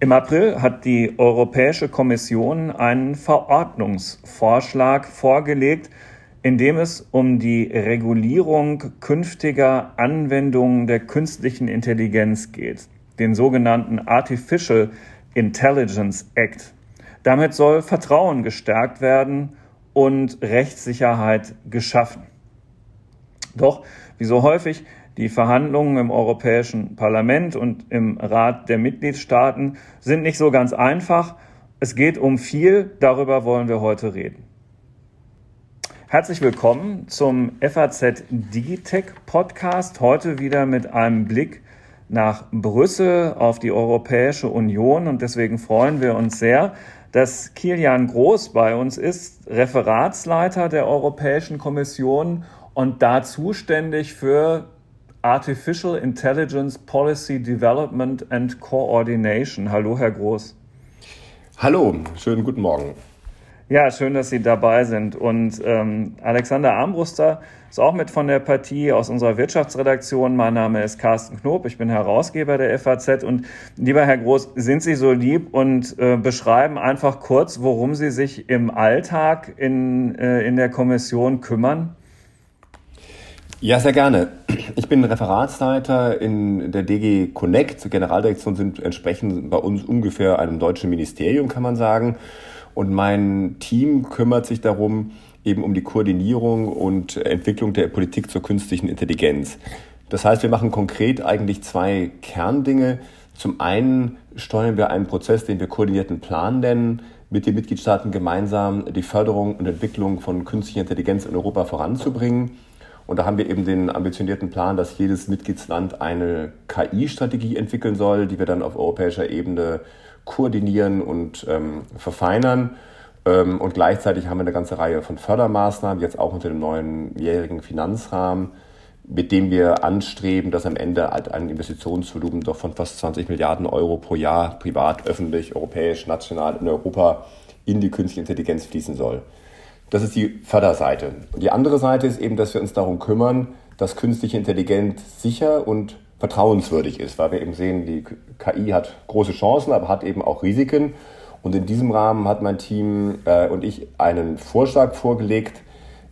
Im April hat die Europäische Kommission einen Verordnungsvorschlag vorgelegt, in dem es um die Regulierung künftiger Anwendungen der künstlichen Intelligenz geht, den sogenannten Artificial Intelligence Act. Damit soll Vertrauen gestärkt werden und Rechtssicherheit geschaffen. Doch, wie so häufig, die Verhandlungen im Europäischen Parlament und im Rat der Mitgliedstaaten sind nicht so ganz einfach. Es geht um viel, darüber wollen wir heute reden. Herzlich willkommen zum FAZ Digitech Podcast. Heute wieder mit einem Blick nach Brüssel auf die Europäische Union und deswegen freuen wir uns sehr, dass Kilian Groß bei uns ist, Referatsleiter der Europäischen Kommission und da zuständig für Artificial Intelligence Policy Development and Coordination. Hallo, Herr Groß. Hallo, schönen guten Morgen. Ja, schön, dass Sie dabei sind. Und ähm, Alexander Armbruster ist auch mit von der Partie aus unserer Wirtschaftsredaktion. Mein Name ist Carsten Knob, ich bin Herausgeber der FAZ. Und lieber Herr Groß, sind Sie so lieb und äh, beschreiben einfach kurz, worum Sie sich im Alltag in, äh, in der Kommission kümmern? Ja, sehr gerne. Ich bin Referatsleiter in der DG Connect. Generaldirektion sind entsprechend bei uns ungefähr einem deutschen Ministerium, kann man sagen. Und mein Team kümmert sich darum, eben um die Koordinierung und Entwicklung der Politik zur künstlichen Intelligenz. Das heißt, wir machen konkret eigentlich zwei Kerndinge. Zum einen steuern wir einen Prozess, den wir koordinierten Plan nennen, mit den Mitgliedstaaten gemeinsam die Förderung und Entwicklung von künstlicher Intelligenz in Europa voranzubringen. Und da haben wir eben den ambitionierten Plan, dass jedes Mitgliedsland eine KI-Strategie entwickeln soll, die wir dann auf europäischer Ebene koordinieren und ähm, verfeinern. Ähm, und gleichzeitig haben wir eine ganze Reihe von Fördermaßnahmen, jetzt auch unter dem neuen jährigen Finanzrahmen, mit dem wir anstreben, dass am Ende halt ein Investitionsvolumen doch von fast 20 Milliarden Euro pro Jahr privat, öffentlich, europäisch, national in Europa in die künstliche Intelligenz fließen soll. Das ist die Förderseite. Und die andere Seite ist eben, dass wir uns darum kümmern, dass künstliche Intelligenz sicher und vertrauenswürdig ist, weil wir eben sehen, die KI hat große Chancen, aber hat eben auch Risiken. Und in diesem Rahmen hat mein Team äh, und ich einen Vorschlag vorgelegt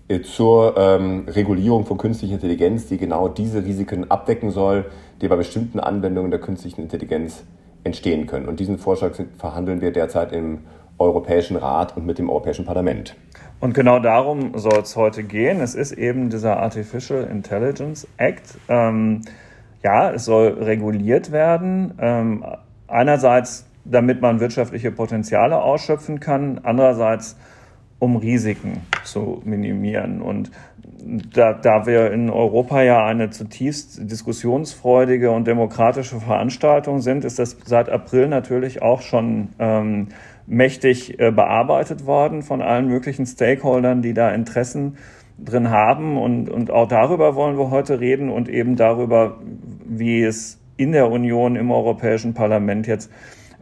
äh, zur ähm, Regulierung von künstlicher Intelligenz, die genau diese Risiken abdecken soll, die bei bestimmten Anwendungen der künstlichen Intelligenz entstehen können. Und diesen Vorschlag verhandeln wir derzeit im Europäischen Rat und mit dem Europäischen Parlament. Und genau darum soll es heute gehen. Es ist eben dieser Artificial Intelligence Act. Ähm, ja, es soll reguliert werden. Ähm, einerseits, damit man wirtschaftliche Potenziale ausschöpfen kann, andererseits, um Risiken zu minimieren. Und da, da wir in Europa ja eine zutiefst diskussionsfreudige und demokratische Veranstaltung sind, ist das seit April natürlich auch schon ähm, mächtig äh, bearbeitet worden von allen möglichen Stakeholdern, die da Interessen drin haben. Und, und auch darüber wollen wir heute reden und eben darüber, wie es in der Union, im Europäischen Parlament jetzt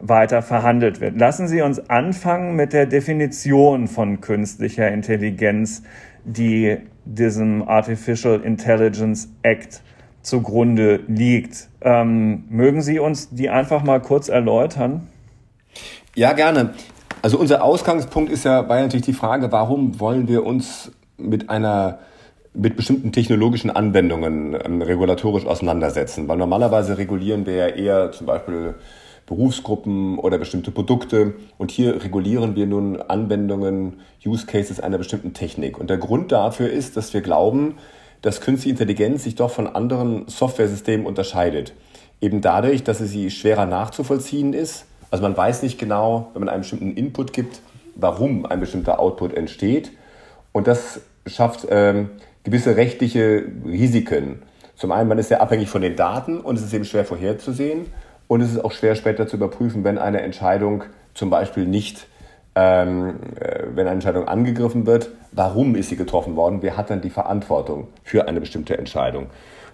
weiter verhandelt wird. Lassen Sie uns anfangen mit der Definition von künstlicher Intelligenz, die diesem Artificial Intelligence Act zugrunde liegt. Ähm, mögen Sie uns die einfach mal kurz erläutern? Ja, gerne. Also unser Ausgangspunkt ist ja, ja natürlich die Frage, warum wollen wir uns mit einer mit bestimmten technologischen Anwendungen ähm, regulatorisch auseinandersetzen. Weil normalerweise regulieren wir ja eher zum Beispiel Berufsgruppen oder bestimmte Produkte. Und hier regulieren wir nun Anwendungen, Use Cases einer bestimmten Technik. Und der Grund dafür ist, dass wir glauben, dass künstliche Intelligenz sich doch von anderen Softwaresystemen unterscheidet. Eben dadurch, dass sie schwerer nachzuvollziehen ist, also man weiß nicht genau, wenn man einen bestimmten Input gibt, warum ein bestimmter Output entsteht. Und das schafft ähm, gewisse rechtliche Risiken. Zum einen, man ist sehr abhängig von den Daten und es ist eben schwer vorherzusehen. Und es ist auch schwer später zu überprüfen, wenn eine Entscheidung zum Beispiel nicht, ähm, äh, wenn eine Entscheidung angegriffen wird, warum ist sie getroffen worden, wer hat dann die Verantwortung für eine bestimmte Entscheidung.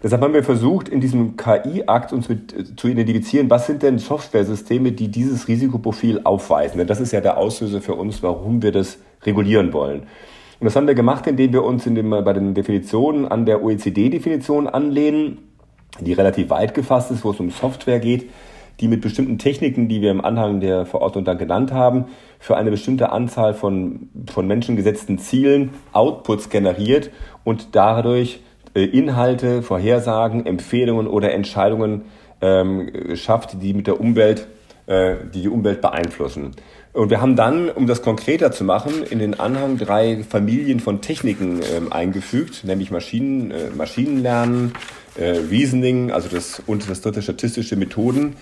Deshalb haben wir versucht, in diesem KI-Akt uns mit, äh, zu identifizieren, was sind denn Softwaresysteme, die dieses Risikoprofil aufweisen. Denn das ist ja der Auslöser für uns, warum wir das regulieren wollen. Und das haben wir gemacht, indem wir uns in dem, bei den Definitionen an der OECD-Definition anlehnen. die relativ weit gefasst ist, wo es um Software geht, die mit bestimmten Techniken, die wir im Anhang der Verordnung dann genannt haben, für eine bestimmte Anzahl von, von menschengesetzten Zielen Outputs generiert und dadurch Inhalte, Vorhersagen, Empfehlungen oder Entscheidungen ähm, schafft, die mit der Umwelt, äh, die die Umwelt beeinflussen. Und wir haben dann, um das konkreter zu machen, in den Anhang drei Familien von Techniken ähm, eingefügt, nämlich Maschinen, äh, Maschinenlernen, äh, Reasoning, also das und das dritte statistische Methoden,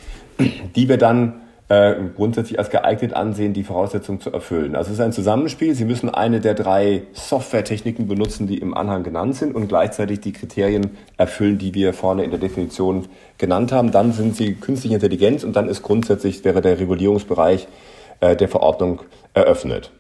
die wir dann äh, grundsätzlich als geeignet ansehen, die Voraussetzungen zu erfüllen. Also es ist ein Zusammenspiel. Sie müssen eine der drei Softwaretechniken benutzen, die im Anhang genannt sind und gleichzeitig die Kriterien erfüllen, die wir vorne in der Definition genannt haben. Dann sind sie künstliche Intelligenz und dann ist grundsätzlich wäre der Regulierungsbereich äh, der Verordnung eröffnet.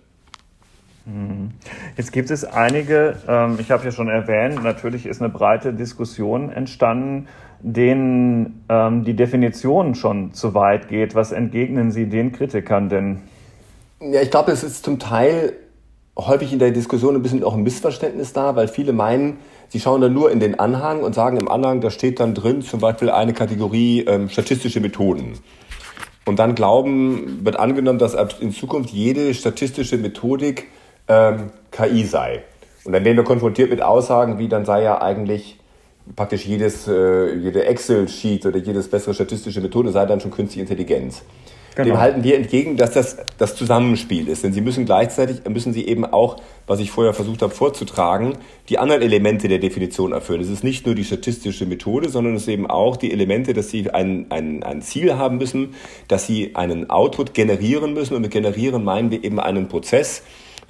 Mhm. Jetzt gibt es einige, ähm, ich habe ja schon erwähnt, natürlich ist eine breite Diskussion entstanden, denen ähm, die Definition schon zu weit geht. Was entgegnen Sie den Kritikern denn? Ja, ich glaube, es ist zum Teil häufig in der Diskussion ein bisschen auch ein Missverständnis da, weil viele meinen, sie schauen dann nur in den Anhang und sagen im Anhang, da steht dann drin zum Beispiel eine Kategorie ähm, statistische Methoden. Und dann glauben, wird angenommen, dass in Zukunft jede statistische Methodik ähm, KI sei. Und dann werden wir konfrontiert mit Aussagen wie, dann sei ja eigentlich praktisch jedes, äh, jede Excel-Sheet oder jedes bessere statistische Methode sei dann schon künstliche Intelligenz. Genau. Dem halten wir entgegen, dass das das Zusammenspiel ist. Denn sie müssen gleichzeitig, müssen sie eben auch, was ich vorher versucht habe vorzutragen, die anderen Elemente der Definition erfüllen. Es ist nicht nur die statistische Methode, sondern es ist eben auch die Elemente, dass sie ein, ein, ein Ziel haben müssen, dass sie einen Output generieren müssen. Und mit generieren meinen wir eben einen Prozess,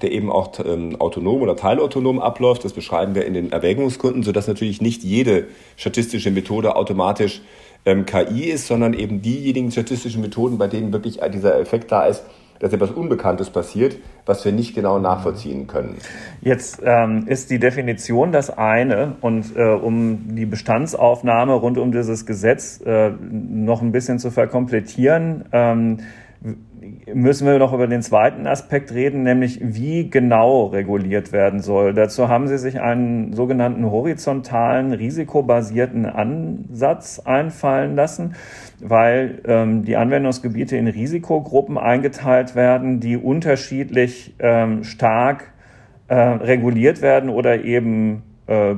der eben auch ähm, autonom oder teilautonom abläuft. Das beschreiben wir in den Erwägungsgründen, sodass natürlich nicht jede statistische Methode automatisch ähm, KI ist, sondern eben diejenigen statistischen Methoden, bei denen wirklich dieser Effekt da ist, dass etwas Unbekanntes passiert, was wir nicht genau nachvollziehen können. Jetzt ähm, ist die Definition das eine und äh, um die Bestandsaufnahme rund um dieses Gesetz äh, noch ein bisschen zu verkomplettieren, ähm, müssen wir noch über den zweiten Aspekt reden, nämlich wie genau reguliert werden soll. Dazu haben Sie sich einen sogenannten horizontalen, risikobasierten Ansatz einfallen lassen, weil ähm, die Anwendungsgebiete in Risikogruppen eingeteilt werden, die unterschiedlich ähm, stark äh, reguliert werden oder eben äh,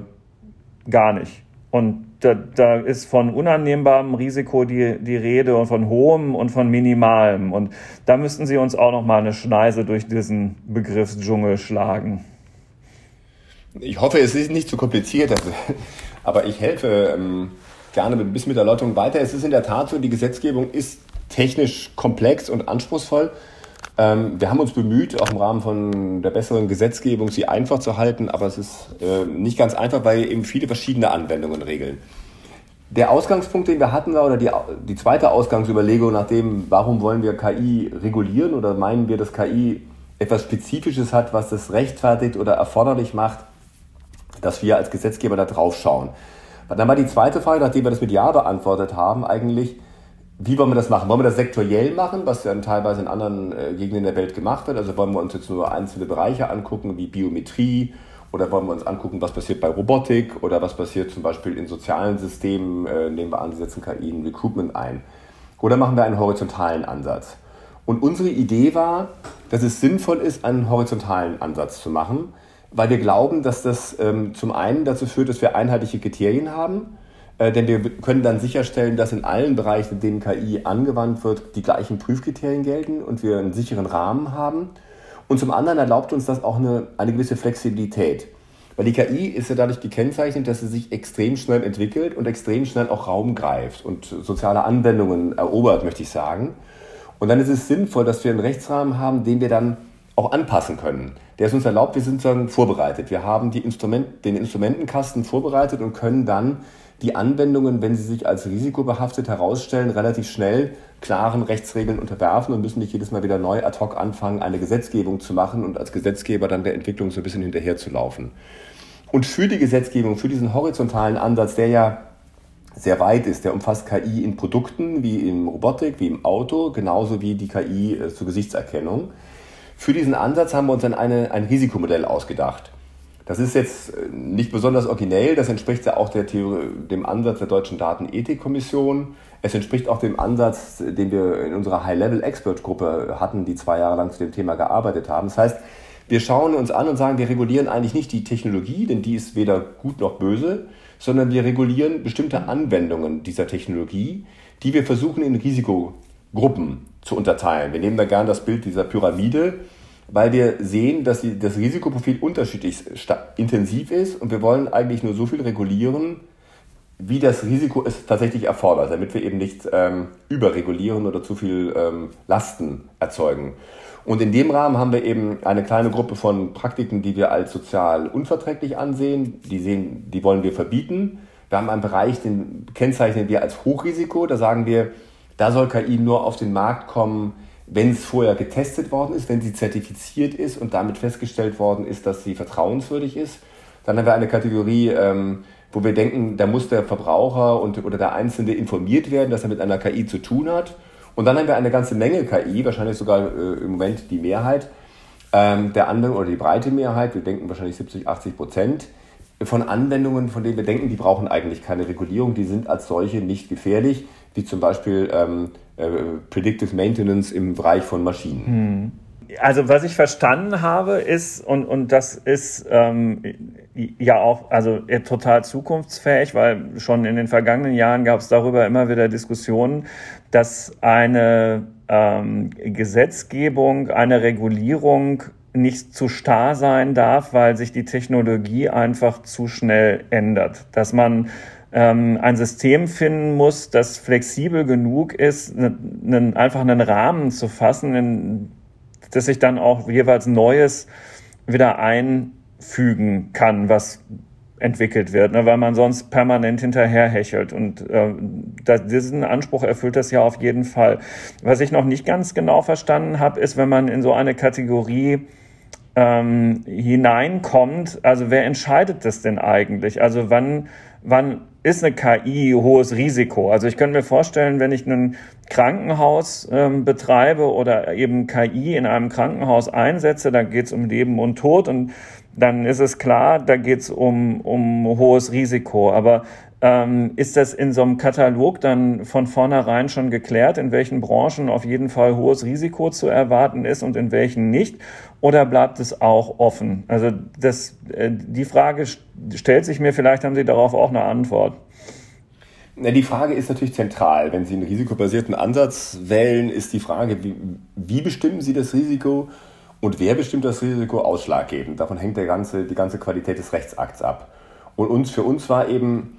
gar nicht. Und da, da ist von unannehmbarem Risiko die, die Rede und von hohem und von minimalem. Und da müssten Sie uns auch noch mal eine Schneise durch diesen Begriffsdschungel schlagen. Ich hoffe, es ist nicht zu kompliziert, also, aber ich helfe ähm, gerne ein bisschen mit Erläuterung weiter. Es ist in der Tat so, die Gesetzgebung ist technisch komplex und anspruchsvoll. Ähm, wir haben uns bemüht, auch im Rahmen von der besseren Gesetzgebung, sie einfach zu halten, aber es ist äh, nicht ganz einfach, weil eben viele verschiedene Anwendungen regeln. Der Ausgangspunkt, den wir hatten, war, oder die, die zweite Ausgangsüberlegung nach dem, warum wollen wir KI regulieren oder meinen wir, dass KI etwas Spezifisches hat, was das rechtfertigt oder erforderlich macht, dass wir als Gesetzgeber da drauf schauen. Dann war die zweite Frage, nachdem wir das mit Ja beantwortet haben, eigentlich, wie wollen wir das machen? Wollen wir das sektoriell machen, was ja teilweise in anderen äh, Gegenden der Welt gemacht wird? Also wollen wir uns jetzt nur einzelne Bereiche angucken, wie Biometrie, oder wollen wir uns angucken, was passiert bei Robotik oder was passiert zum Beispiel in sozialen Systemen, äh, nehmen wir an, Sie setzen KI in Recruitment ein. Oder machen wir einen horizontalen Ansatz? Und unsere Idee war, dass es sinnvoll ist, einen horizontalen Ansatz zu machen, weil wir glauben, dass das ähm, zum einen dazu führt, dass wir einheitliche Kriterien haben, äh, denn wir können dann sicherstellen, dass in allen Bereichen, in denen KI angewandt wird, die gleichen Prüfkriterien gelten und wir einen sicheren Rahmen haben. Und zum anderen erlaubt uns das auch eine, eine gewisse Flexibilität. Weil die KI ist ja dadurch gekennzeichnet, dass sie sich extrem schnell entwickelt und extrem schnell auch Raum greift und soziale Anwendungen erobert, möchte ich sagen. Und dann ist es sinnvoll, dass wir einen Rechtsrahmen haben, den wir dann auch anpassen können. Der es uns erlaubt, wir sind dann vorbereitet. Wir haben die Instrument, den Instrumentenkasten vorbereitet und können dann die Anwendungen, wenn sie sich als risikobehaftet herausstellen, relativ schnell klaren Rechtsregeln unterwerfen und müssen nicht jedes Mal wieder neu ad hoc anfangen, eine Gesetzgebung zu machen und als Gesetzgeber dann der Entwicklung so ein bisschen hinterherzulaufen. Und für die Gesetzgebung, für diesen horizontalen Ansatz, der ja sehr weit ist, der umfasst KI in Produkten wie im Robotik, wie im Auto, genauso wie die KI äh, zur Gesichtserkennung. Für diesen Ansatz haben wir uns dann eine, ein Risikomodell ausgedacht. Das ist jetzt äh, nicht besonders originell, das entspricht ja auch Theorie, dem Ansatz der Deutschen Datenethikkommission. Es entspricht auch dem Ansatz, den wir in unserer High-Level-Expert-Gruppe hatten, die zwei Jahre lang zu dem Thema gearbeitet haben. Das heißt, wir schauen uns an und sagen, wir regulieren eigentlich nicht die Technologie, denn die ist weder gut noch böse, sondern wir regulieren bestimmte Anwendungen dieser Technologie, die wir versuchen in Risikogruppen zu unterteilen. Wir nehmen da gern das Bild dieser Pyramide weil wir sehen, dass die, das Risikoprofil unterschiedlich intensiv ist und wir wollen eigentlich nur so viel regulieren, wie das Risiko es tatsächlich erfordert, damit wir eben nicht ähm, überregulieren oder zu viel ähm, Lasten erzeugen. Und in dem Rahmen haben wir eben eine kleine Gruppe von Praktiken, die wir als sozial unverträglich ansehen. Die, sehen, die wollen wir verbieten. Wir haben einen Bereich, den kennzeichnen wir als Hochrisiko. Da sagen wir, da soll KI nur auf den Markt kommen, wenn es vorher getestet worden ist, wenn sie zertifiziert ist und damit festgestellt worden ist, dass sie vertrauenswürdig ist. Dann haben wir eine Kategorie, ähm, wo wir denken, da muss der Verbraucher und, oder der Einzelne informiert werden, dass er mit einer KI zu tun hat. Und dann haben wir eine ganze Menge KI, wahrscheinlich sogar äh, im Moment die Mehrheit ähm, der anderen oder die breite Mehrheit, wir denken wahrscheinlich 70, 80 Prozent, von Anwendungen, von denen wir denken, die brauchen eigentlich keine Regulierung, die sind als solche nicht gefährlich, wie zum Beispiel ähm, äh, Predictive Maintenance im Bereich von Maschinen. Hm. Also was ich verstanden habe ist, und, und das ist ähm, ja auch also total zukunftsfähig, weil schon in den vergangenen Jahren gab es darüber immer wieder Diskussionen, dass eine ähm, Gesetzgebung, eine Regulierung nicht zu starr sein darf, weil sich die Technologie einfach zu schnell ändert. Dass man ähm, ein System finden muss, das flexibel genug ist, ne, einfach einen Rahmen zu fassen, in, dass sich dann auch jeweils Neues wieder einfügen kann, was entwickelt wird, ne, weil man sonst permanent hinterherhechelt. Und äh, das, diesen Anspruch erfüllt das ja auf jeden Fall. Was ich noch nicht ganz genau verstanden habe, ist, wenn man in so eine Kategorie ähm, hineinkommt, also wer entscheidet das denn eigentlich? Also wann, wann ist eine KI hohes Risiko? Also ich könnte mir vorstellen, wenn ich ein Krankenhaus ähm, betreibe oder eben KI in einem Krankenhaus einsetze, da geht es um Leben und Tod und dann ist es klar, da geht es um, um hohes Risiko. Aber ähm, ist das in so einem Katalog dann von vornherein schon geklärt, in welchen Branchen auf jeden Fall hohes Risiko zu erwarten ist und in welchen nicht? Oder bleibt es auch offen? Also das, äh, die Frage stellt sich mir, vielleicht haben Sie darauf auch eine Antwort. Na, die Frage ist natürlich zentral. Wenn Sie einen risikobasierten Ansatz wählen, ist die Frage, wie, wie bestimmen Sie das Risiko und wer bestimmt das Risiko ausschlaggebend? Davon hängt der ganze, die ganze Qualität des Rechtsakts ab. Und uns, für uns war eben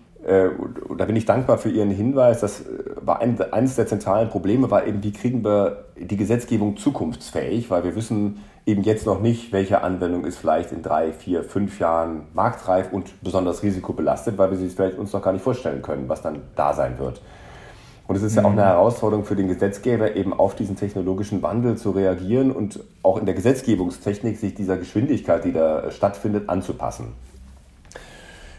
da bin ich dankbar für Ihren Hinweis. Das äh, war ein, eines der zentralen Probleme, war eben, wie kriegen wir die Gesetzgebung zukunftsfähig, weil wir wissen eben jetzt noch nicht, welche Anwendung ist vielleicht in drei, vier, fünf Jahren marktreif und besonders risikobelastet, weil wir sie vielleicht uns noch gar nicht vorstellen können, was dann da sein wird. Und es ist ja auch eine mhm. Herausforderung für den Gesetzgeber, eben auf diesen technologischen Wandel zu reagieren und auch in der Gesetzgebungstechnik sich dieser Geschwindigkeit, die da stattfindet, anzupassen.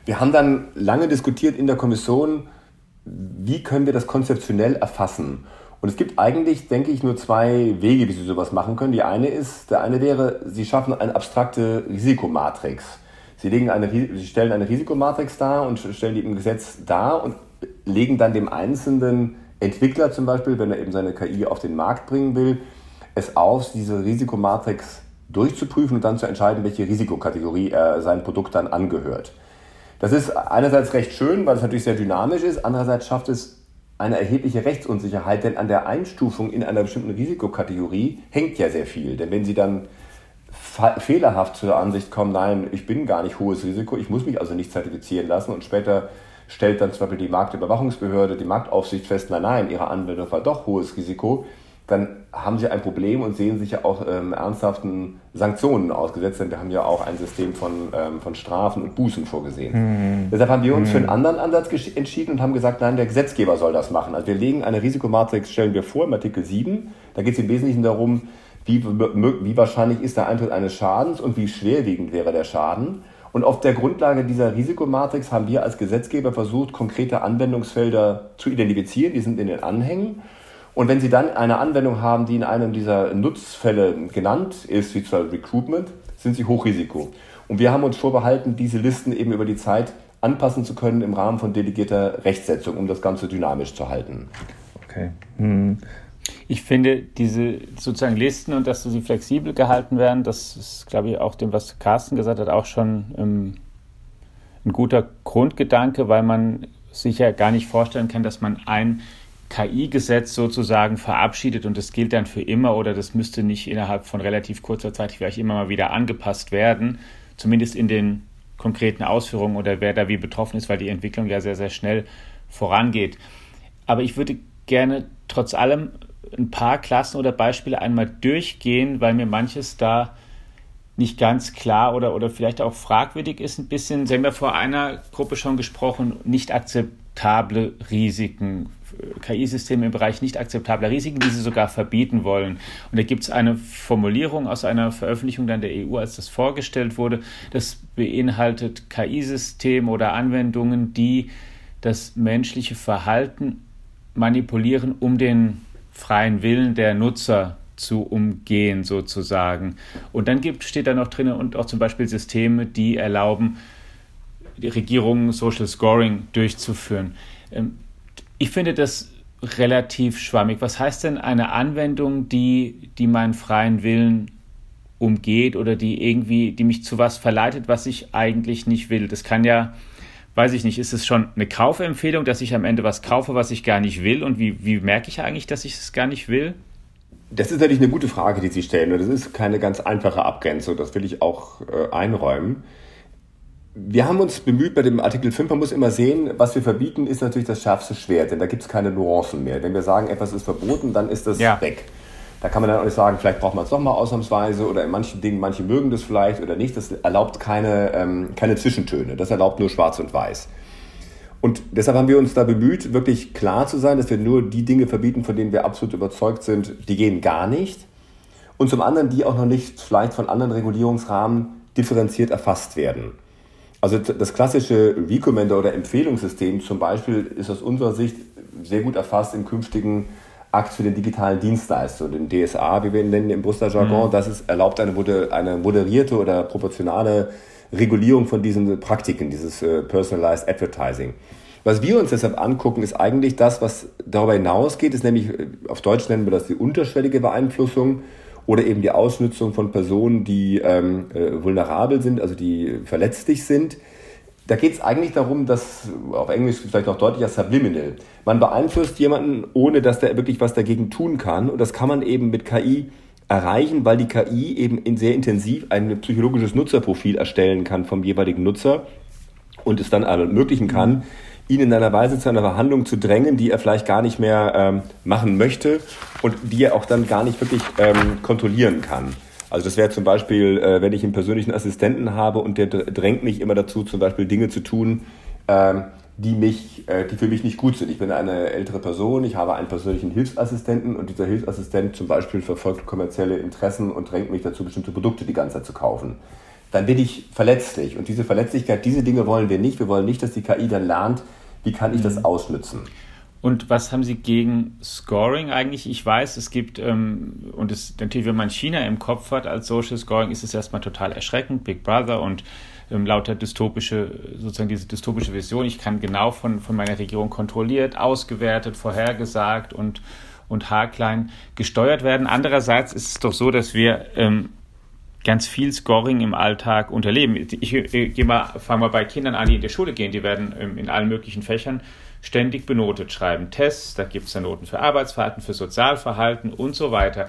Wir haben dann lange diskutiert in der Kommission, wie können wir das konzeptionell erfassen. Und es gibt eigentlich, denke ich, nur zwei Wege, wie Sie sowas machen können. Die eine ist, der eine wäre, Sie schaffen eine abstrakte Risikomatrix. Sie, legen eine, Sie stellen eine Risikomatrix dar und stellen die im Gesetz dar und legen dann dem einzelnen Entwickler zum Beispiel, wenn er eben seine KI auf den Markt bringen will, es auf, diese Risikomatrix durchzuprüfen und dann zu entscheiden, welche Risikokategorie er sein Produkt dann angehört. Das ist einerseits recht schön, weil es natürlich sehr dynamisch ist, andererseits schafft es eine erhebliche Rechtsunsicherheit, denn an der Einstufung in einer bestimmten Risikokategorie hängt ja sehr viel. Denn wenn Sie dann fehlerhaft zur Ansicht kommen, nein, ich bin gar nicht hohes Risiko, ich muss mich also nicht zertifizieren lassen und später stellt dann zum Beispiel die Marktüberwachungsbehörde, die Marktaufsicht fest, nein, nein, ihre Anwendung war doch hohes Risiko, dann haben sie ein Problem und sehen sich ja auch ähm, ernsthaften Sanktionen ausgesetzt, denn wir haben ja auch ein System von, ähm, von Strafen und Bußen vorgesehen. Mhm. Deshalb haben wir uns mhm. für einen anderen Ansatz entschieden und haben gesagt, nein, der Gesetzgeber soll das machen. Also wir legen eine Risikomatrix, stellen wir vor im Artikel 7. Da geht es im Wesentlichen darum, wie, wie wahrscheinlich ist der Eintritt eines Schadens und wie schwerwiegend wäre der Schaden. Und auf der Grundlage dieser Risikomatrix haben wir als Gesetzgeber versucht, konkrete Anwendungsfelder zu identifizieren. Die sind in den Anhängen. Und wenn Sie dann eine Anwendung haben, die in einem dieser Nutzfälle genannt ist, wie zum Recruitment, sind Sie Hochrisiko. Und wir haben uns vorbehalten, diese Listen eben über die Zeit anpassen zu können im Rahmen von delegierter Rechtsetzung, um das Ganze dynamisch zu halten. Okay. Hm. Ich finde diese sozusagen Listen und dass sie flexibel gehalten werden, das ist, glaube ich, auch dem, was Carsten gesagt hat, auch schon ähm, ein guter Grundgedanke, weil man sich ja gar nicht vorstellen kann, dass man ein KI-Gesetz sozusagen verabschiedet und das gilt dann für immer oder das müsste nicht innerhalb von relativ kurzer Zeit vielleicht immer mal wieder angepasst werden, zumindest in den konkreten Ausführungen oder wer da wie betroffen ist, weil die Entwicklung ja sehr, sehr schnell vorangeht. Aber ich würde gerne trotz allem ein paar Klassen oder Beispiele einmal durchgehen, weil mir manches da nicht ganz klar oder, oder vielleicht auch fragwürdig ist ein bisschen. Sie haben ja vor einer Gruppe schon gesprochen, nicht akzeptable Risiken, KI-Systeme im Bereich nicht akzeptabler Risiken, die sie sogar verbieten wollen. Und da gibt es eine Formulierung aus einer Veröffentlichung dann der EU, als das vorgestellt wurde. Das beinhaltet KI-Systeme oder Anwendungen, die das menschliche Verhalten manipulieren, um den freien Willen der Nutzer zu umgehen, sozusagen. Und dann gibt, steht da noch drin und auch zum Beispiel Systeme, die erlauben, die Regierungen Social Scoring durchzuführen. Ähm, ich finde das relativ schwammig. Was heißt denn eine Anwendung, die, die meinen freien Willen umgeht oder die irgendwie, die mich zu was verleitet, was ich eigentlich nicht will? Das kann ja weiß ich nicht, ist es schon eine Kaufempfehlung, dass ich am Ende was kaufe, was ich gar nicht will? Und wie, wie merke ich eigentlich, dass ich es gar nicht will? Das ist natürlich eine gute Frage, die Sie stellen. Und das ist keine ganz einfache Abgrenzung. Das will ich auch äh, einräumen. Wir haben uns bemüht bei dem Artikel 5, man muss immer sehen, was wir verbieten, ist natürlich das schärfste Schwert, denn da gibt es keine Nuancen mehr. Wenn wir sagen, etwas ist verboten, dann ist das ja. weg. Da kann man dann auch nicht sagen, vielleicht braucht man es nochmal ausnahmsweise oder in manchen Dingen, manche mögen das vielleicht oder nicht. Das erlaubt keine, ähm, keine Zwischentöne. Das erlaubt nur schwarz und weiß. Und deshalb haben wir uns da bemüht, wirklich klar zu sein, dass wir nur die Dinge verbieten, von denen wir absolut überzeugt sind, die gehen gar nicht. Und zum anderen, die auch noch nicht vielleicht von anderen Regulierungsrahmen differenziert erfasst werden. Also das klassische Recommender oder Empfehlungssystem zum Beispiel ist aus unserer Sicht sehr gut erfasst im künftigen Akt für den digitalen Dienstleister, den DSA, wie wir ihn nennen im Brüsseler Jargon. Mhm. Das ist, erlaubt eine, eine moderierte oder proportionale Regulierung von diesen Praktiken, dieses äh, Personalized Advertising. Was wir uns deshalb angucken, ist eigentlich das, was darüber hinausgeht, ist nämlich, äh, auf Deutsch nennen wir das die unterschwellige Beeinflussung oder eben die Ausnutzung von Personen, die ähm, äh, vulnerabel sind, also die verletzlich sind da geht es eigentlich darum, dass, auf Englisch vielleicht noch deutlicher, subliminal. Man beeinflusst jemanden, ohne dass der wirklich was dagegen tun kann. Und das kann man eben mit KI erreichen, weil die KI eben in sehr intensiv ein psychologisches Nutzerprofil erstellen kann vom jeweiligen Nutzer und es dann ermöglichen kann, ihn in einer Weise zu einer Verhandlung zu drängen, die er vielleicht gar nicht mehr ähm, machen möchte und die er auch dann gar nicht wirklich ähm, kontrollieren kann. Also das wäre zum Beispiel, äh, wenn ich einen persönlichen Assistenten habe und der drängt mich immer dazu, zum Beispiel Dinge zu tun, ähm, die mich, äh, die für mich nicht gut sind. Ich bin eine ältere Person, ich habe einen persönlichen Hilfsassistenten und dieser Hilfsassistent zum Beispiel verfolgt kommerzielle Interessen und drängt mich dazu, bestimmte Produkte die ganze Zeit zu kaufen. Dann bin ich verletzlich und diese Verletzlichkeit, diese Dinge wollen wir nicht. Wir wollen nicht, dass die KI dann lernt, wie kann ich das mhm. ausnützen. Und was haben Sie gegen Scoring eigentlich? Ich weiß, es gibt, ähm, und es, natürlich, wenn man China im Kopf hat als Social Scoring, ist es erstmal total erschreckend, Big Brother und ähm, lauter dystopische, sozusagen diese dystopische Vision. Ich kann genau von, von meiner Regierung kontrolliert, ausgewertet, vorhergesagt und, und haarklein gesteuert werden. Andererseits ist es doch so, dass wir ähm, ganz viel Scoring im Alltag unterleben. Ich, ich, ich gehe mal, fange mal bei Kindern an, die in die Schule gehen, die werden ähm, in allen möglichen Fächern ständig benotet, schreiben Tests, da gibt es ja Noten für Arbeitsverhalten, für Sozialverhalten und so weiter.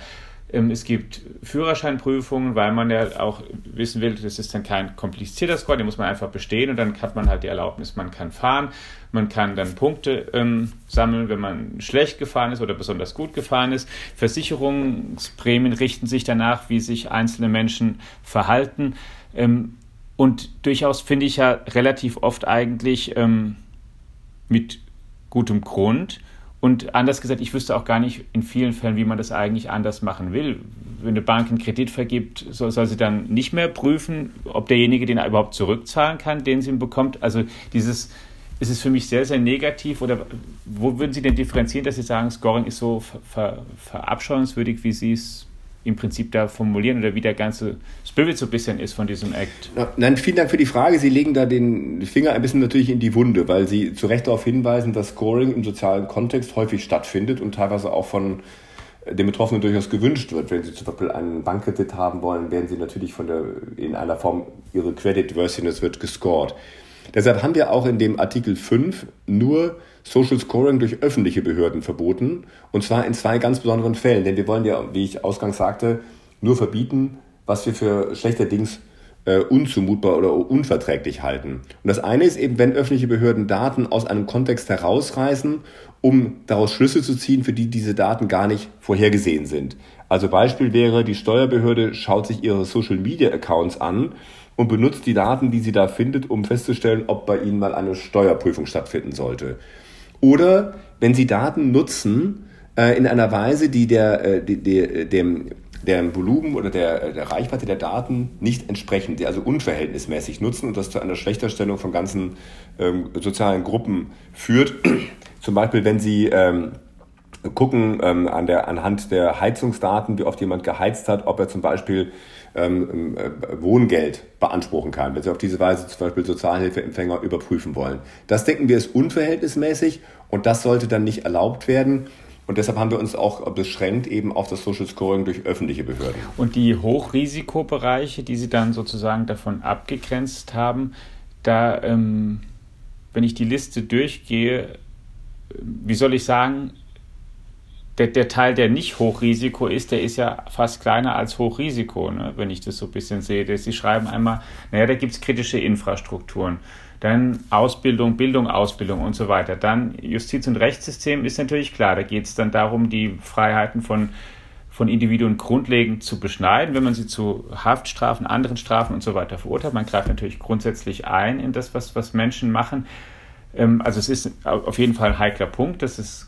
Ähm, es gibt Führerscheinprüfungen, weil man ja auch wissen will, das ist dann kein komplizierter Score, den muss man einfach bestehen und dann hat man halt die Erlaubnis, man kann fahren, man kann dann Punkte ähm, sammeln, wenn man schlecht gefahren ist oder besonders gut gefahren ist. Versicherungsprämien richten sich danach, wie sich einzelne Menschen verhalten. Ähm, und durchaus finde ich ja relativ oft eigentlich ähm, mit gutem Grund. Und anders gesagt, ich wüsste auch gar nicht in vielen Fällen, wie man das eigentlich anders machen will. Wenn eine Bank einen Kredit vergibt, soll, soll sie dann nicht mehr prüfen, ob derjenige den überhaupt zurückzahlen kann, den sie bekommt. Also dieses ist es für mich sehr, sehr negativ. Oder wo würden Sie denn differenzieren, dass Sie sagen, Scoring ist so ver, ver, verabscheuungswürdig, wie Sie es im Prinzip da formulieren oder wie der ganze Spirit so ein bisschen ist von diesem Act. Nein, vielen Dank für die Frage. Sie legen da den Finger ein bisschen natürlich in die Wunde, weil Sie zu Recht darauf hinweisen, dass Scoring im sozialen Kontext häufig stattfindet und teilweise auch von den Betroffenen durchaus gewünscht wird. Wenn Sie zum Beispiel einen Bankkredit haben wollen, werden Sie natürlich von der, in einer Form, Ihre Credit Worthiness wird gescored. Deshalb haben wir auch in dem Artikel 5 nur Social Scoring durch öffentliche Behörden verboten. Und zwar in zwei ganz besonderen Fällen. Denn wir wollen ja, wie ich ausgangs sagte, nur verbieten, was wir für schlechterdings äh, unzumutbar oder unverträglich halten. Und das eine ist eben, wenn öffentliche Behörden Daten aus einem Kontext herausreißen, um daraus Schlüsse zu ziehen, für die diese Daten gar nicht vorhergesehen sind. Also Beispiel wäre, die Steuerbehörde schaut sich ihre Social-Media-Accounts an und benutzt die Daten, die sie da findet, um festzustellen, ob bei ihnen mal eine Steuerprüfung stattfinden sollte. Oder wenn Sie Daten nutzen äh, in einer Weise, die der, äh, die, die, dem, deren Volumen oder der, der Reichweite der Daten nicht entsprechen, die also unverhältnismäßig nutzen und das zu einer Schlechterstellung von ganzen ähm, sozialen Gruppen führt. Zum Beispiel, wenn Sie ähm, gucken ähm, an der, anhand der Heizungsdaten, wie oft jemand geheizt hat, ob er zum Beispiel ähm, äh, Wohngeld beanspruchen kann, wenn Sie auf diese Weise zum Beispiel Sozialhilfeempfänger überprüfen wollen. Das denken wir ist unverhältnismäßig und das sollte dann nicht erlaubt werden. Und deshalb haben wir uns auch beschränkt eben auf das Social Scoring durch öffentliche Behörden. Und die Hochrisikobereiche, die Sie dann sozusagen davon abgegrenzt haben, da, ähm, wenn ich die Liste durchgehe, wie soll ich sagen, der, der Teil, der nicht Hochrisiko ist, der ist ja fast kleiner als Hochrisiko, ne? wenn ich das so ein bisschen sehe. Sie schreiben einmal, naja, da gibt es kritische Infrastrukturen. Dann Ausbildung, Bildung, Ausbildung und so weiter. Dann Justiz- und Rechtssystem ist natürlich klar. Da geht es dann darum, die Freiheiten von, von Individuen grundlegend zu beschneiden, wenn man sie zu Haftstrafen, anderen Strafen und so weiter verurteilt. Man greift natürlich grundsätzlich ein in das, was, was Menschen machen. Ähm, also es ist auf jeden Fall ein heikler Punkt. Das ist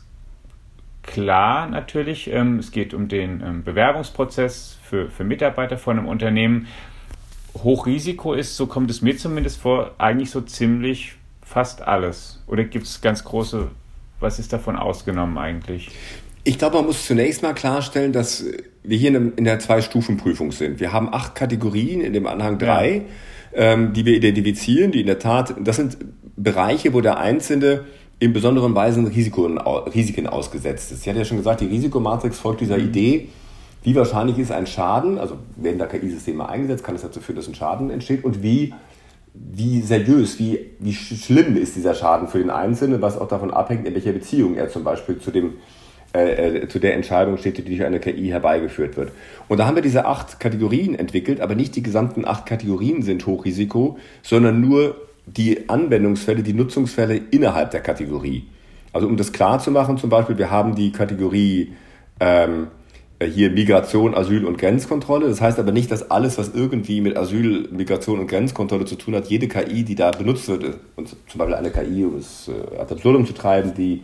klar natürlich. Ähm, es geht um den ähm, Bewerbungsprozess für, für Mitarbeiter von einem Unternehmen. Hochrisiko ist, so kommt es mir zumindest vor, eigentlich so ziemlich fast alles. Oder gibt es ganz große, was ist davon ausgenommen eigentlich? Ich glaube, man muss zunächst mal klarstellen, dass wir hier in der Zwei-Stufen-Prüfung sind. Wir haben acht Kategorien in dem Anhang 3, ja. ähm, die wir identifizieren, die in der Tat, das sind Bereiche, wo der Einzelne in besonderen Weisen Risiken, Risiken ausgesetzt ist. Ich hatte ja schon gesagt, die Risikomatrix folgt dieser mhm. Idee, wie wahrscheinlich ist ein Schaden, also werden da KI-Systeme eingesetzt, kann es dazu führen, dass ein Schaden entsteht und wie, wie seriös, wie, wie schlimm ist dieser Schaden für den Einzelnen, was auch davon abhängt, in welcher Beziehung er zum Beispiel zu dem äh, äh zu der Entscheidung steht, die durch eine KI herbeigeführt wird. Und da haben wir diese acht Kategorien entwickelt, aber nicht die gesamten acht Kategorien sind Hochrisiko, sondern nur die Anwendungsfälle, die Nutzungsfälle innerhalb der Kategorie. Also um das klar zu machen, zum Beispiel, wir haben die Kategorie ähm, hier Migration, Asyl und Grenzkontrolle. Das heißt aber nicht, dass alles, was irgendwie mit Asyl, Migration und Grenzkontrolle zu tun hat, jede KI, die da benutzt wird, und zum Beispiel eine KI, um es äh, ad absurdum zu treiben, die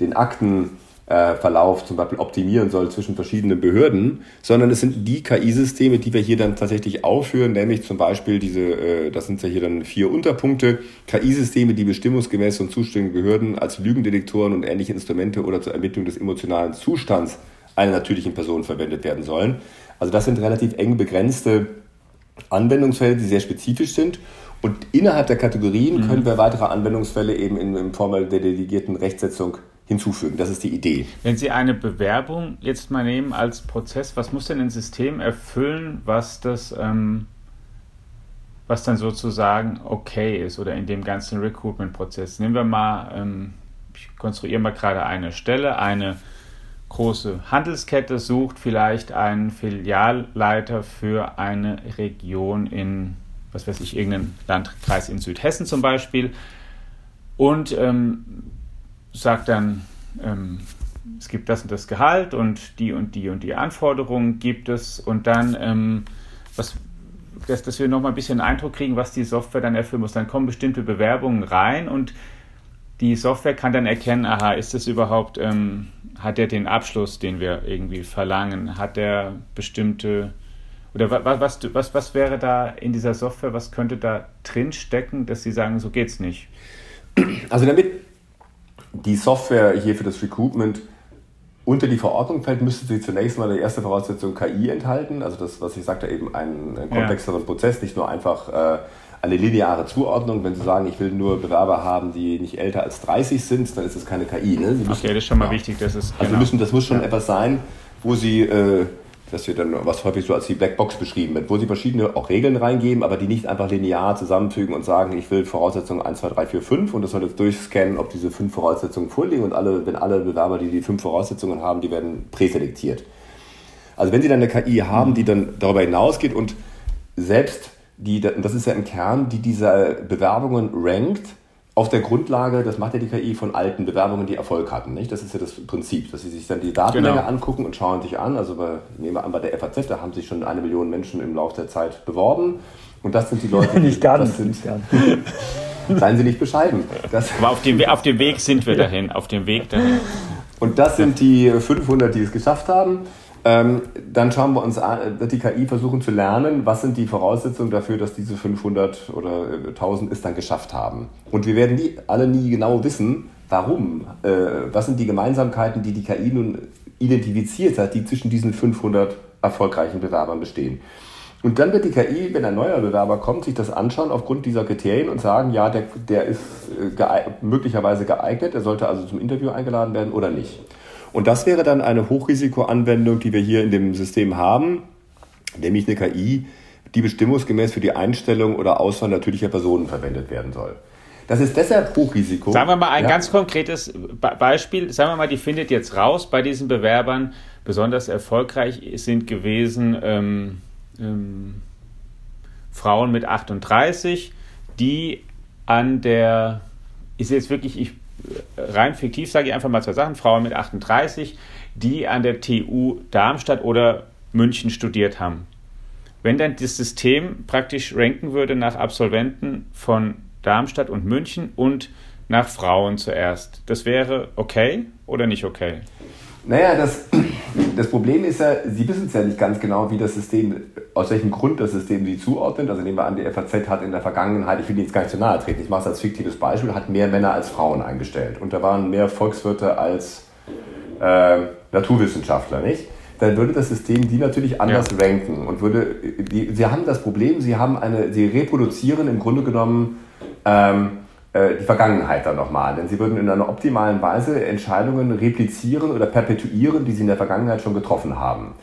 den Akten äh, Verlauf zum Beispiel optimieren soll zwischen verschiedenen Behörden, sondern es sind die KI-Systeme, die wir hier dann tatsächlich aufführen, nämlich zum Beispiel diese, äh, das sind ja hier dann vier Unterpunkte, KI-Systeme, die bestimmungsgemäß von zuständigen Behörden als Lügendetektoren und ähnliche Instrumente oder zur Ermittlung des emotionalen Zustands einer natürlichen Person verwendet werden sollen. Also das sind relativ eng begrenzte Anwendungsfälle, die sehr spezifisch sind. Und innerhalb der Kategorien mhm. können wir weitere Anwendungsfälle eben in, in Form der delegierten Rechtsetzung hinzufügen. Das ist die Idee. Wenn Sie eine Bewerbung jetzt mal nehmen als Prozess, was muss denn ein System erfüllen, was das, ähm, was dann sozusagen okay ist oder in dem ganzen Recruitment-Prozess? Nehmen wir mal, ähm, ich konstruiere mal gerade eine Stelle, eine große Handelskette sucht vielleicht einen Filialleiter für eine Region in, was weiß ich, irgendeinen Landkreis in Südhessen zum Beispiel und ähm, sagt dann, ähm, es gibt das und das Gehalt und die und die und die Anforderungen gibt es und dann, ähm, was, dass, dass wir nochmal ein bisschen Eindruck kriegen, was die Software dann erfüllen muss. Dann kommen bestimmte Bewerbungen rein und die Software kann dann erkennen, aha, ist das überhaupt, ähm, hat er den Abschluss, den wir irgendwie verlangen? Hat er bestimmte, oder was, was, was, wäre da in dieser Software, was könnte da drin stecken, dass Sie sagen, so geht's nicht? Also damit die Software hier für das Recruitment unter die Verordnung fällt, müsste sie zunächst mal die erste Voraussetzung KI enthalten. Also das, was ich sagte, eben einen, komplexeren ja. Prozess, nicht nur einfach äh, eine lineare Zuordnung. Wenn Sie sagen, ich will nur Bewerber haben, die nicht älter als 30 sind, dann ist es keine KI. Ne? Müssen, okay, das ist schon mal ja. wichtig. Das ist, also genau. müssen, das muss schon ja. etwas sein, wo Sie, äh, das wird dann was häufig so als die Blackbox beschrieben wird, wo Sie verschiedene auch Regeln reingeben, aber die nicht einfach linear zusammenfügen und sagen, ich will Voraussetzung 1, 2, 3, 4, 5 und das soll jetzt durchscannen, ob diese fünf Voraussetzungen vorliegen und alle, wenn alle Bewerber, die die fünf Voraussetzungen haben, die werden präselektiert. Also wenn Sie dann eine KI haben, die dann darüber hinausgeht und selbst die, das ist ja im Kern, die diese Bewerbungen rankt auf der Grundlage, das macht ja die KI von alten Bewerbungen, die Erfolg hatten. Nicht? Das ist ja das Prinzip, dass sie sich dann die Datenmenge genau. angucken und schauen sich an. Also bei, nehmen wir an, bei der FAZ, da haben sich schon eine Million Menschen im Laufe der Zeit beworben. Und das sind die Leute, die. nicht ganz, das sind, nicht ganz. Seien Sie nicht bescheiden. Das Aber auf dem, auf dem Weg sind wir dahin, auf dem Weg dahin. Und das sind die 500, die es geschafft haben. Ähm, dann schauen wir uns an, wird die KI versuchen zu lernen, was sind die Voraussetzungen dafür, dass diese 500 oder 1000 es dann geschafft haben. Und wir werden nie, alle nie genau wissen, warum. Äh, was sind die Gemeinsamkeiten, die die KI nun identifiziert hat, die zwischen diesen 500 erfolgreichen Bewerbern bestehen. Und dann wird die KI, wenn ein neuer Bewerber kommt, sich das anschauen aufgrund dieser Kriterien und sagen, ja, der, der ist äh, geeignet, möglicherweise geeignet, er sollte also zum Interview eingeladen werden oder nicht. Und das wäre dann eine Hochrisikoanwendung, die wir hier in dem System haben, nämlich eine KI, die bestimmungsgemäß für die Einstellung oder Auswahl natürlicher Personen verwendet werden soll. Das ist deshalb Hochrisiko. Sagen wir mal ein ja. ganz konkretes Beispiel. Sagen wir mal, die findet jetzt raus bei diesen Bewerbern, besonders erfolgreich sind gewesen ähm, ähm, Frauen mit 38, die an der, ist jetzt wirklich, ich rein fiktiv sage ich einfach mal zwei Sachen, Frauen mit 38, die an der TU Darmstadt oder München studiert haben. Wenn dann das System praktisch ranken würde nach Absolventen von Darmstadt und München und nach Frauen zuerst, das wäre okay oder nicht okay? Naja, das, das Problem ist ja, Sie wissen es ja nicht ganz genau, wie das System, aus welchem Grund das System Sie zuordnet. Also nehmen wir an, die FAZ hat in der Vergangenheit, ich will Ihnen jetzt gar nicht zu nahe treten, ich mache es als fiktives Beispiel, hat mehr Männer als Frauen eingestellt. Und da waren mehr Volkswirte als äh, Naturwissenschaftler, nicht? Dann würde das System die natürlich anders ja. ranken und würde, die, Sie haben das Problem, Sie haben eine, Sie reproduzieren im Grunde genommen ähm, äh, die Vergangenheit dann nochmal. Denn sie würden in einer optimalen Weise Entscheidungen replizieren oder perpetuieren, die sie in der Vergangenheit schon getroffen haben.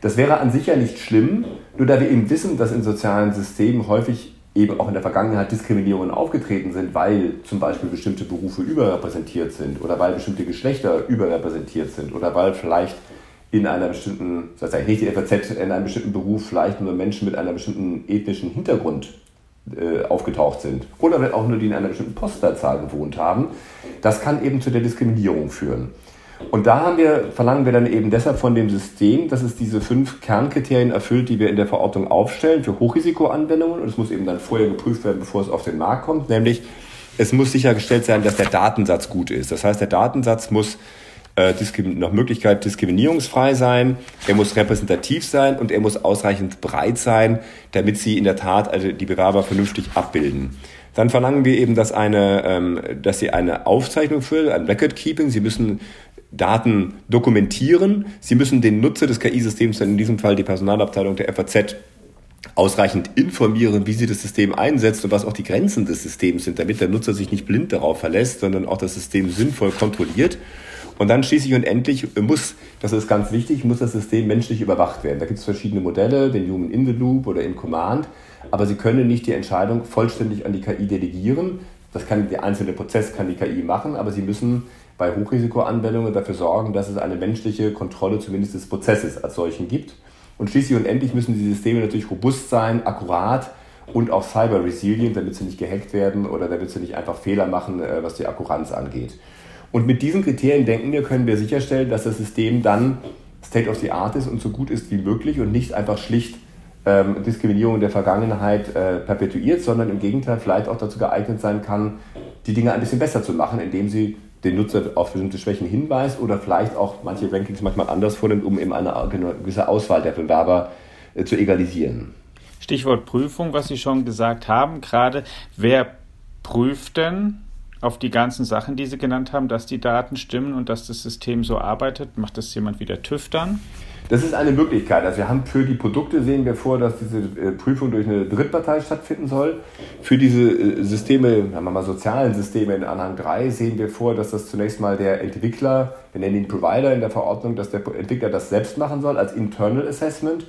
Das wäre an sich ja nicht schlimm, nur da wir eben wissen, dass in sozialen Systemen häufig eben auch in der Vergangenheit Diskriminierungen aufgetreten sind, weil zum Beispiel bestimmte Berufe überrepräsentiert sind oder weil bestimmte Geschlechter überrepräsentiert sind oder weil vielleicht in einer bestimmten, das heißt nicht die FAZ, in einem bestimmten Beruf vielleicht nur Menschen mit einem bestimmten ethnischen Hintergrund äh, aufgetaucht sind. Oder wenn auch nur die in einer bestimmten Postleitzahl gewohnt haben. Das kann eben zu der Diskriminierung führen. Und da haben wir, verlangen wir dann eben deshalb von dem System, dass es diese fünf Kernkriterien erfüllt, die wir in der Verordnung aufstellen für Hochrisikoanwendungen. Und es muss eben dann vorher geprüft werden, bevor es auf den Markt kommt. Nämlich, es muss sichergestellt sein, dass der Datensatz gut ist. Das heißt, der Datensatz muss äh, nach Möglichkeit diskriminierungsfrei sein, er muss repräsentativ sein und er muss ausreichend breit sein, damit sie in der Tat also die Bewerber vernünftig abbilden. Dann verlangen wir eben, dass, eine, ähm, dass sie eine Aufzeichnung führen, ein Record Keeping. Sie müssen Daten dokumentieren. Sie müssen den Nutzer des KI-Systems, in diesem Fall die Personalabteilung der FAZ, ausreichend informieren, wie sie das System einsetzt und was auch die Grenzen des Systems sind, damit der Nutzer sich nicht blind darauf verlässt, sondern auch das System sinnvoll kontrolliert. Und dann schließlich und endlich muss, das ist ganz wichtig, muss das System menschlich überwacht werden. Da gibt es verschiedene Modelle, den Human in the Loop oder in Command, aber Sie können nicht die Entscheidung vollständig an die KI delegieren. Das kann der einzelne Prozess kann die KI machen, aber Sie müssen bei Hochrisikoanwendungen dafür sorgen, dass es eine menschliche Kontrolle zumindest des Prozesses als solchen gibt. Und schließlich und endlich müssen die Systeme natürlich robust sein, akkurat und auch cyber resilient, damit sie nicht gehackt werden oder damit sie nicht einfach Fehler machen, äh, was die Akkuranz angeht. Und mit diesen Kriterien denken wir, können wir sicherstellen, dass das System dann State of the Art ist und so gut ist wie möglich und nicht einfach schlicht ähm, Diskriminierung der Vergangenheit äh, perpetuiert, sondern im Gegenteil vielleicht auch dazu geeignet sein kann, die Dinge ein bisschen besser zu machen, indem sie den Nutzer auf bestimmte Schwächen hinweist oder vielleicht auch manche Rankings manchmal anders vornimmt, um eben eine gewisse Auswahl der Bewerber äh, zu egalisieren. Stichwort Prüfung, was Sie schon gesagt haben, gerade wer prüft denn auf die ganzen Sachen, die Sie genannt haben, dass die Daten stimmen und dass das System so arbeitet? Macht das jemand wie der TÜV dann? Das ist eine Möglichkeit. Also wir haben für die Produkte sehen wir vor, dass diese äh, Prüfung durch eine Drittpartei stattfinden soll. Für diese äh, Systeme, sagen wir mal sozialen Systeme in Anhang 3 sehen wir vor, dass das zunächst mal der Entwickler, wir nennen ihn Provider in der Verordnung, dass der Entwickler das selbst machen soll als Internal Assessment.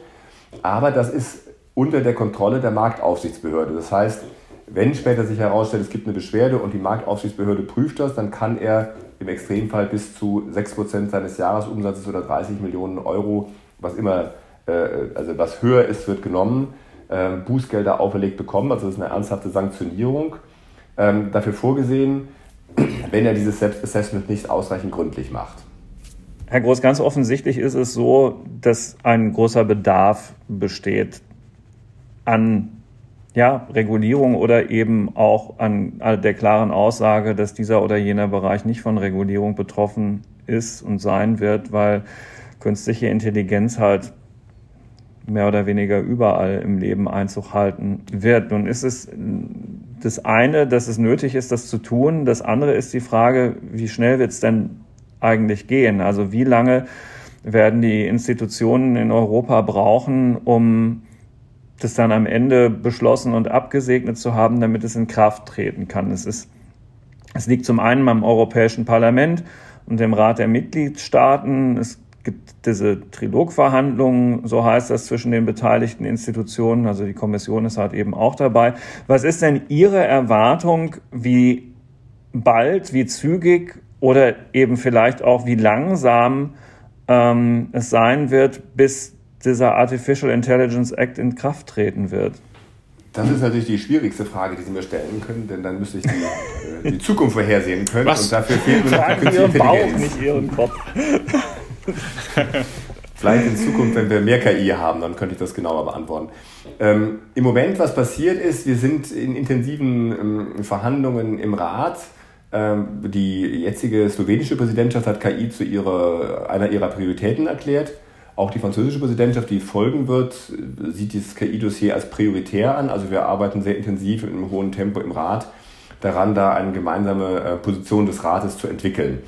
Aber das ist unter der Kontrolle der Marktaufsichtsbehörde. Das heißt, wenn später sich herausstellt, es gibt eine Beschwerde und die Marktaufsichtsbehörde prüft das, dann kann er im Extremfall bis zu 6% seines Jahresumsatzes oder 30 Millionen Euro, was immer, äh, also was höher ist, wird genommen, äh, Bußgelder auferlegt bekommen. Also das ist eine ernsthafte Sanktionierung ähm, dafür vorgesehen, wenn er dieses Selbstassessment nicht ausreichend gründlich macht. Herr Groß, ganz offensichtlich ist es so, dass ein großer Bedarf besteht an ja, Regulierung oder eben auch an der klaren Aussage, dass dieser oder jener Bereich nicht von Regulierung betroffen ist und sein wird, weil künstliche Intelligenz halt mehr oder weniger überall im Leben Einzug halten wird. Nun ist es das eine, dass es nötig ist, das zu tun. Das andere ist die Frage, wie schnell wird es denn eigentlich gehen? Also wie lange werden die Institutionen in Europa brauchen, um das dann am Ende beschlossen und abgesegnet zu haben, damit es in Kraft treten kann. Es, ist, es liegt zum einen beim Europäischen Parlament und dem Rat der Mitgliedstaaten. Es gibt diese Trilogverhandlungen, so heißt das, zwischen den beteiligten Institutionen. Also die Kommission ist halt eben auch dabei. Was ist denn Ihre Erwartung, wie bald, wie zügig oder eben vielleicht auch wie langsam ähm, es sein wird, bis dieser Artificial Intelligence Act in Kraft treten wird? Das ist natürlich die schwierigste Frage, die Sie mir stellen können, denn dann müsste ich die, äh, die Zukunft vorhersehen können Was? und dafür fehlt mir noch die künstliche Intelligenz. Bauch, nicht Ihren Kopf. Vielleicht in Zukunft, wenn wir mehr KI haben, dann könnte ich das genauer beantworten. Ähm, Im Moment, was passiert ist, wir sind in intensiven ähm, Verhandlungen im Rat. Ähm, die jetzige slowenische Präsidentschaft hat KI zu ihrer, einer ihrer Prioritäten erklärt. Auch die französische Präsidentschaft, die folgen wird, sieht dieses KI-Dossier als prioritär an. Also wir arbeiten sehr intensiv in einem hohen Tempo im Rat daran, da eine gemeinsame äh, Position des Rates zu entwickeln.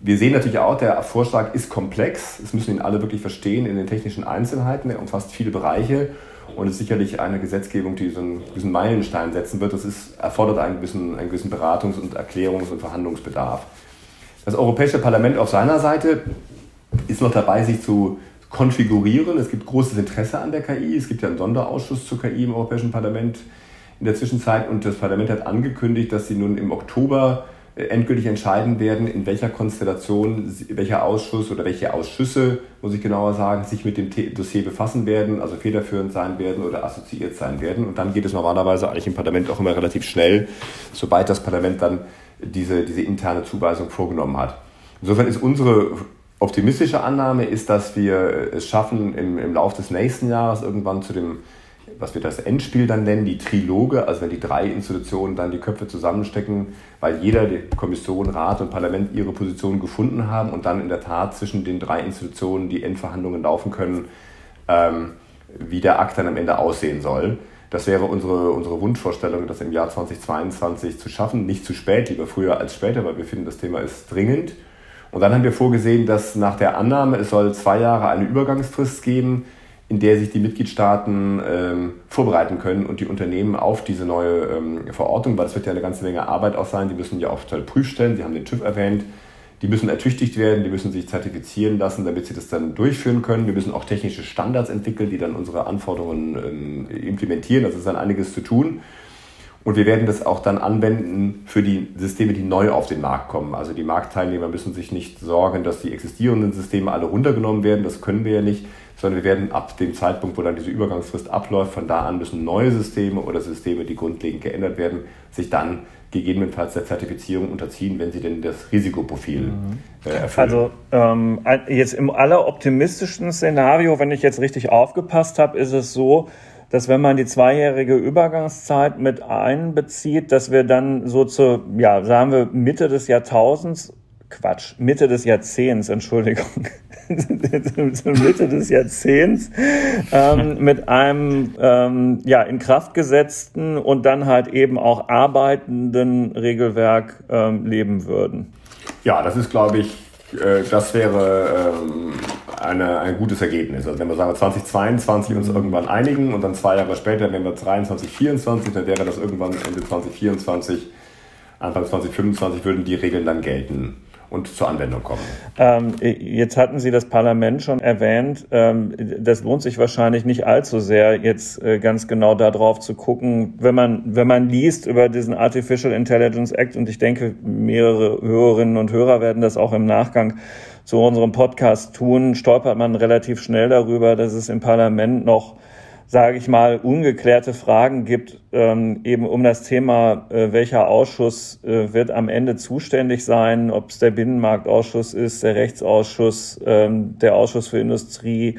Wir sehen natürlich auch, der Vorschlag ist komplex. Es müssen ihn alle wirklich verstehen in den technischen Einzelheiten. Er umfasst viele Bereiche und ist sicherlich eine Gesetzgebung, die so einen gewissen Meilenstein setzen wird. Das ist, erfordert einen gewissen, einen gewissen Beratungs- und Erklärungs- und Verhandlungsbedarf. Das Europäische Parlament auf seiner Seite ist noch dabei, sich zu konfigurieren. Es gibt großes Interesse an der KI. Es gibt ja einen Sonderausschuss zur KI im Europäischen Parlament in der Zwischenzeit und das Parlament hat angekündigt, dass sie nun im Oktober äh, endgültig entscheiden werden, in welcher Konstellation welcher Ausschuss oder welche Ausschüsse, muss ich genauer sagen, sich mit dem Dossier befassen werden, also federführend sein werden oder assoziiert sein werden. Und dann geht es normalerweise eigentlich im Parlament auch immer relativ schnell, sobald das Parlament dann diese, diese interne Zuweisung vorgenommen hat. Insofern ist unsere optimistische Annahme ist, dass wir es schaffen, im, im Laufe des nächsten Jahres irgendwann zu dem, was wir das Endspiel dann nennen, die Triloge, also wenn die drei Institutionen dann die Köpfe zusammenstecken, weil jeder, die Kommission, Rat und Parlament ihre Position gefunden haben und dann in der Tat zwischen den drei Institutionen die Endverhandlungen laufen können, ähm, wie der Akt dann am Ende aussehen soll. Das wäre unsere, unsere Wunschvorstellung, das im Jahr 2022 zu schaffen. Nicht zu spät, lieber früher als später, weil wir finden, das Thema ist dringend. Und dann haben wir vorgesehen, dass nach der Annahme, es soll zwei Jahre eine Übergangsfrist geben, in der sich die Mitgliedstaaten ähm, vorbereiten können und die Unternehmen auf diese neue ähm, Verordnung, weil es wird ja eine ganze Menge Arbeit auch sein, die müssen ja auch Prüfstellen, Sie haben den TÜV erwähnt, die müssen ertüchtigt werden, die müssen sich zertifizieren lassen, damit sie das dann durchführen können. Wir müssen auch technische Standards entwickeln, die dann unsere Anforderungen ähm, implementieren. Das ist dann einiges zu tun. Und wir werden das auch dann anwenden für die Systeme, die neu auf den Markt kommen. Also die Marktteilnehmer müssen sich nicht sorgen, dass die existierenden Systeme alle runtergenommen werden. Das können wir ja nicht, sondern wir werden ab dem Zeitpunkt, wo dann diese Übergangsfrist abläuft, von da an müssen neue Systeme oder Systeme, die grundlegend geändert werden, sich dann gegebenenfalls der Zertifizierung unterziehen, wenn sie denn das Risikoprofil mhm. äh, erfüllen. Also ähm, jetzt im alleroptimistischsten Szenario, wenn ich jetzt richtig aufgepasst habe, ist es so, dass wenn man die zweijährige Übergangszeit mit einbezieht, dass wir dann so zur, ja, sagen wir Mitte des Jahrtausends, Quatsch, Mitte des Jahrzehnts, Entschuldigung, Mitte des Jahrzehnts ähm, mit einem ähm, ja, in Kraft gesetzten und dann halt eben auch arbeitenden Regelwerk ähm, leben würden. Ja, das ist, glaube ich, äh, das wäre ähm, eine, ein gutes Ergebnis. Also wenn wir sagen 2022 uns irgendwann einigen und dann zwei Jahre später, wenn wir 23, 24, dann wäre das irgendwann Ende 2024, Anfang 2025 würden die Regeln dann gelten und zur Anwendung kommen. Ähm, jetzt hatten Sie das Parlament schon erwähnt. Ähm, das lohnt sich wahrscheinlich nicht allzu sehr, jetzt äh, ganz genau darauf zu gucken, wenn man, wenn man liest über diesen Artificial Intelligence Act und ich denke, mehrere Hörerinnen und Hörer werden das auch im Nachgang zu unserem Podcast tun, stolpert man relativ schnell darüber, dass es im Parlament noch sage ich mal, ungeklärte Fragen gibt, ähm, eben um das Thema, äh, welcher Ausschuss äh, wird am Ende zuständig sein, ob es der Binnenmarktausschuss ist, der Rechtsausschuss, ähm, der Ausschuss für Industrie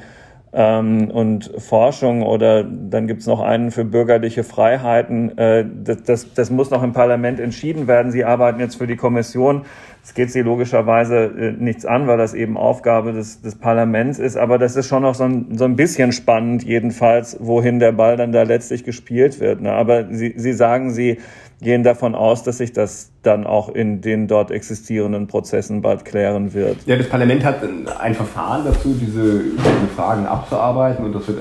ähm, und Forschung oder dann gibt es noch einen für bürgerliche Freiheiten. Äh, das, das, das muss noch im Parlament entschieden werden. Sie arbeiten jetzt für die Kommission. Es geht sie logischerweise äh, nichts an, weil das eben Aufgabe des, des Parlaments ist. Aber das ist schon noch so ein, so ein bisschen spannend, jedenfalls, wohin der Ball dann da letztlich gespielt wird. Ne? Aber Sie, Sie sagen, Sie gehen davon aus, dass sich das dann auch in den dort existierenden Prozessen bald klären wird. Ja, das Parlament hat ein Verfahren dazu, diese, diese Fragen abzuarbeiten und das wird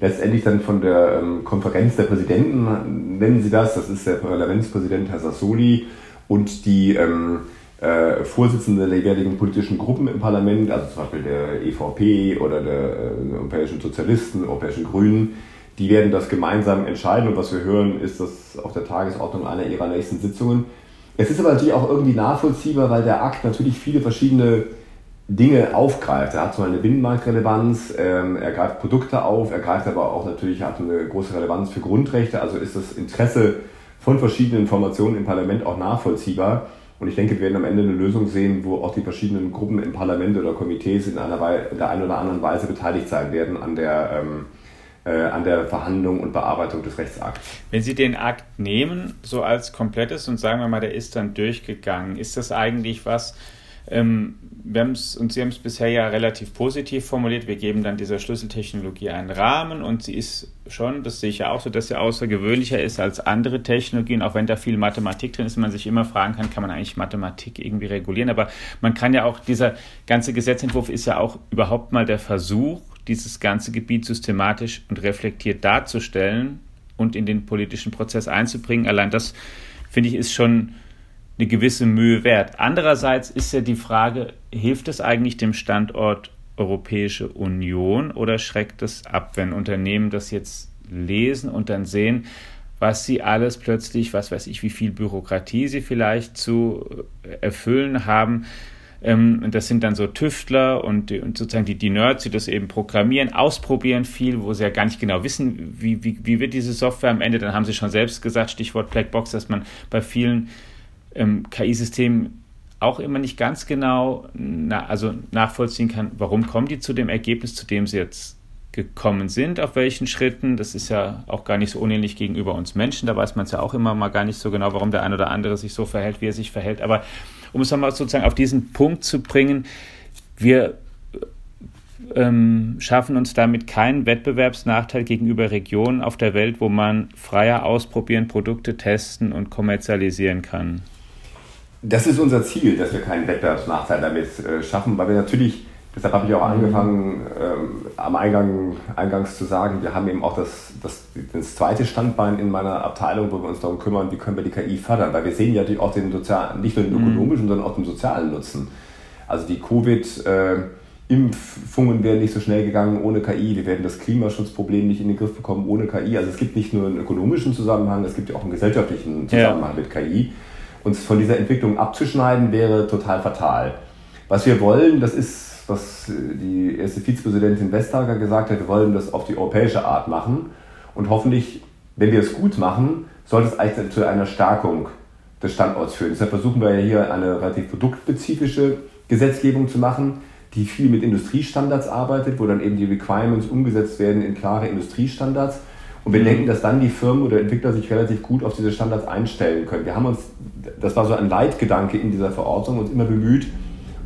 letztendlich dann von der ähm, Konferenz der Präsidenten, nennen Sie das, das ist der Parlamentspräsident Herr Sassoli und die ähm, äh, Vorsitzende der jeweiligen politischen Gruppen im Parlament, also zum Beispiel der EVP oder der äh, Europäischen Sozialisten, Europäischen Grünen, die werden das gemeinsam entscheiden und was wir hören, ist das auf der Tagesordnung einer ihrer nächsten Sitzungen. Es ist aber natürlich auch irgendwie nachvollziehbar, weil der Akt natürlich viele verschiedene Dinge aufgreift. Er hat zum eine Binnenmarktrelevanz, ähm, er greift Produkte auf, er greift aber auch natürlich, hat eine große Relevanz für Grundrechte, also ist das Interesse von verschiedenen Informationen im Parlament auch nachvollziehbar. Und ich denke, wir werden am Ende eine Lösung sehen, wo auch die verschiedenen Gruppen im Parlament oder Komitees in, einer, in der einen oder anderen Weise beteiligt sein werden an der, ähm, äh, an der Verhandlung und Bearbeitung des Rechtsakts. Wenn Sie den Akt nehmen, so als komplettes und sagen wir mal, der ist dann durchgegangen, ist das eigentlich was, ähm, wir haben's, und Sie haben es bisher ja relativ positiv formuliert. Wir geben dann dieser Schlüsseltechnologie einen Rahmen und sie ist schon, das sehe ich ja auch so, dass sie außergewöhnlicher ist als andere Technologien, auch wenn da viel Mathematik drin ist, man sich immer fragen kann, kann man eigentlich Mathematik irgendwie regulieren? Aber man kann ja auch, dieser ganze Gesetzentwurf ist ja auch überhaupt mal der Versuch, dieses ganze Gebiet systematisch und reflektiert darzustellen und in den politischen Prozess einzubringen. Allein das, finde ich, ist schon eine gewisse Mühe wert. Andererseits ist ja die Frage, hilft es eigentlich dem Standort Europäische Union oder schreckt es ab, wenn Unternehmen das jetzt lesen und dann sehen, was sie alles plötzlich, was weiß ich, wie viel Bürokratie sie vielleicht zu erfüllen haben. Ähm, das sind dann so Tüftler und, sozusagen die, die Nerds, die das eben programmieren, ausprobieren viel, wo sie ja gar nicht genau wissen, wie, wie, wie wird diese Software am Ende. Dann haben sie schon selbst gesagt, Stichwort Blackbox, dass man bei vielen ähm, KI-Systemen auch immer nicht ganz genau na, also nachvollziehen kann, warum kommen die zu dem Ergebnis, zu dem sie jetzt gekommen sind, auf welchen Schritten. Das ist ja auch gar nicht so unähnlich gegenüber uns Menschen. Da weiß man es ja auch immer mal gar nicht so genau, warum der eine oder andere sich so verhält, wie er sich verhält. Aber um es nochmal sozusagen auf diesen Punkt zu bringen, wir ähm, schaffen uns damit keinen Wettbewerbsnachteil gegenüber Regionen auf der Welt, wo man freier ausprobieren, Produkte testen und kommerzialisieren kann. Das ist unser Ziel, dass wir keinen Wettbewerbsnachteil damit äh, schaffen, weil wir natürlich, deshalb habe ich auch angefangen, ähm, am Eingang, eingangs zu sagen, wir haben eben auch das, das, das zweite Standbein in meiner Abteilung, wo wir uns darum kümmern, wie können wir die KI fördern, weil wir sehen ja auch den sozialen, nicht nur den mhm. ökonomischen, sondern auch den sozialen Nutzen. Also die Covid- äh, Impfungen wären nicht so schnell gegangen ohne KI, wir werden das Klimaschutzproblem nicht in den Griff bekommen ohne KI. Also es gibt nicht nur einen ökonomischen Zusammenhang, es gibt ja auch einen gesellschaftlichen Zusammenhang ja. mit KI uns von dieser Entwicklung abzuschneiden, wäre total fatal. Was wir wollen, das ist, was die erste Vizepräsidentin Vestager gesagt hat, wir wollen das auf die europäische Art machen. Und hoffentlich, wenn wir es gut machen, sollte es eigentlich zu einer Stärkung des Standorts führen. Deshalb versuchen wir ja hier eine relativ produktspezifische Gesetzgebung zu machen, die viel mit Industriestandards arbeitet, wo dann eben die Requirements umgesetzt werden in klare Industriestandards und wir mhm. denken, dass dann die Firmen oder Entwickler sich relativ gut auf diese Standards einstellen können. Wir haben uns, das war so ein Leitgedanke in dieser Verordnung, uns immer bemüht,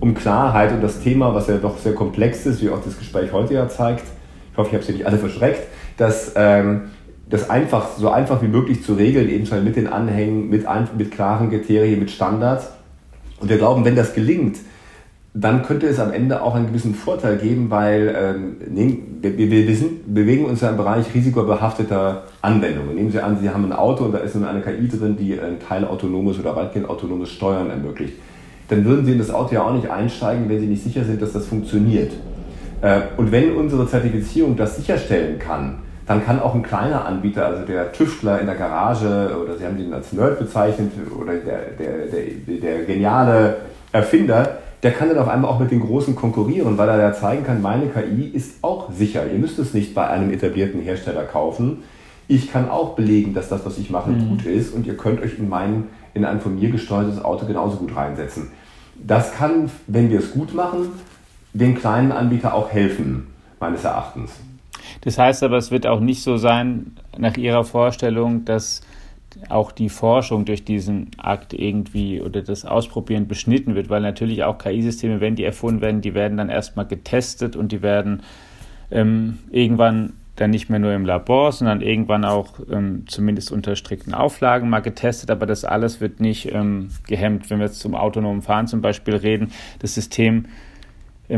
um Klarheit und das Thema, was ja doch sehr komplex ist, wie auch das Gespräch heute ja zeigt, ich hoffe, ich habe Sie nicht alle verschreckt, dass ähm, das einfach, so einfach wie möglich zu regeln, eben schon mit den Anhängen, mit, mit klaren Kriterien, mit Standards. Und wir glauben, wenn das gelingt, dann könnte es am Ende auch einen gewissen Vorteil geben, weil ähm, wir, wir, wir sind, bewegen uns ja im Bereich risikobehafteter Anwendungen. Nehmen Sie an, Sie haben ein Auto und da ist eine KI drin, die ein teilautonomes oder weitgehend autonomes Steuern ermöglicht. Dann würden Sie in das Auto ja auch nicht einsteigen, wenn Sie nicht sicher sind, dass das funktioniert. Äh, und wenn unsere Zertifizierung das sicherstellen kann, dann kann auch ein kleiner Anbieter, also der Tüftler in der Garage oder Sie haben ihn als Nerd bezeichnet oder der, der, der, der geniale Erfinder, der kann dann auf einmal auch mit den Großen konkurrieren, weil er ja zeigen kann, meine KI ist auch sicher. Ihr müsst es nicht bei einem etablierten Hersteller kaufen. Ich kann auch belegen, dass das, was ich mache, mhm. gut ist und ihr könnt euch in, mein, in ein von mir gesteuertes Auto genauso gut reinsetzen. Das kann, wenn wir es gut machen, den kleinen Anbieter auch helfen, meines Erachtens. Das heißt aber, es wird auch nicht so sein, nach Ihrer Vorstellung, dass auch die Forschung durch diesen Akt irgendwie oder das Ausprobieren beschnitten wird, weil natürlich auch KI-Systeme, wenn die erfunden werden, die werden dann erstmal getestet und die werden ähm, irgendwann dann nicht mehr nur im Labor, sondern irgendwann auch ähm, zumindest unter strikten Auflagen mal getestet, aber das alles wird nicht ähm, gehemmt. Wenn wir jetzt zum autonomen Fahren zum Beispiel reden, das System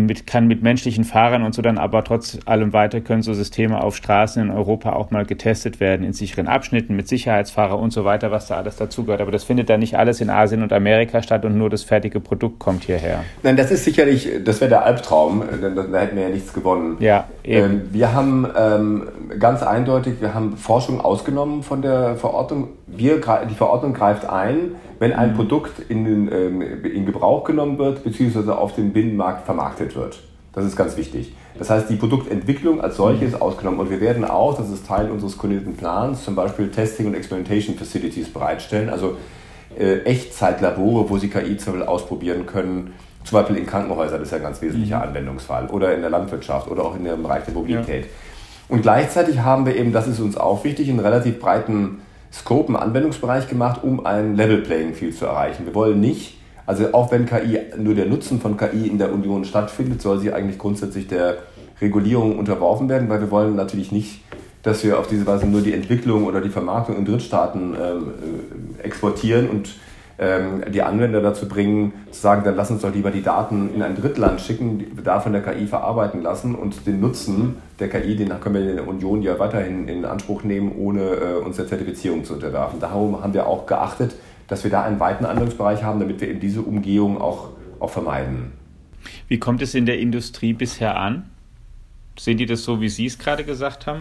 mit, kann mit menschlichen Fahrern und so dann aber trotz allem weiter können so Systeme auf Straßen in Europa auch mal getestet werden, in sicheren Abschnitten mit Sicherheitsfahrer und so weiter, was da alles dazugehört. Aber das findet dann nicht alles in Asien und Amerika statt und nur das fertige Produkt kommt hierher. Nein, das ist sicherlich, das wäre der Albtraum, denn da hätten wir ja nichts gewonnen. Ja, eben. Ähm, wir haben ähm, ganz eindeutig, wir haben Forschung ausgenommen von der Verordnung. Wir, die Verordnung greift ein, wenn ein mhm. Produkt in, ähm, in Gebrauch genommen wird, beziehungsweise auf dem Binnenmarkt vermarktet wird. Das ist ganz wichtig. Das heißt, die Produktentwicklung als solche ist ausgenommen und wir werden auch, das ist Teil unseres koordinierten Plans, zum Beispiel Testing und Experimentation Facilities bereitstellen, also äh, Echtzeitlabore, wo Sie KI zum Beispiel ausprobieren können, zum Beispiel in Krankenhäusern, das ist ja ein ganz wesentlicher mhm. Anwendungsfall, oder in der Landwirtschaft oder auch in dem Bereich der Mobilität. Ja. Und gleichzeitig haben wir eben, das ist uns auch wichtig, einen relativ breiten Scope, einen Anwendungsbereich gemacht, um ein Level Playing Field zu erreichen. Wir wollen nicht, also auch wenn KI, nur der Nutzen von KI in der Union stattfindet, soll sie eigentlich grundsätzlich der Regulierung unterworfen werden, weil wir wollen natürlich nicht, dass wir auf diese Weise nur die Entwicklung oder die Vermarktung in Drittstaaten ähm, äh, exportieren und ähm, die Anwender dazu bringen, zu sagen, dann lass uns doch lieber die Daten in ein Drittland schicken, da von der KI verarbeiten lassen und den Nutzen der KI, den können wir in der Union ja weiterhin in Anspruch nehmen, ohne äh, uns der Zertifizierung zu unterwerfen. Darum haben wir auch geachtet, dass wir da einen weiten Anwendungsbereich haben, damit wir eben diese Umgehung auch, auch vermeiden. Wie kommt es in der Industrie bisher an? Sehen die das so, wie Sie es gerade gesagt haben?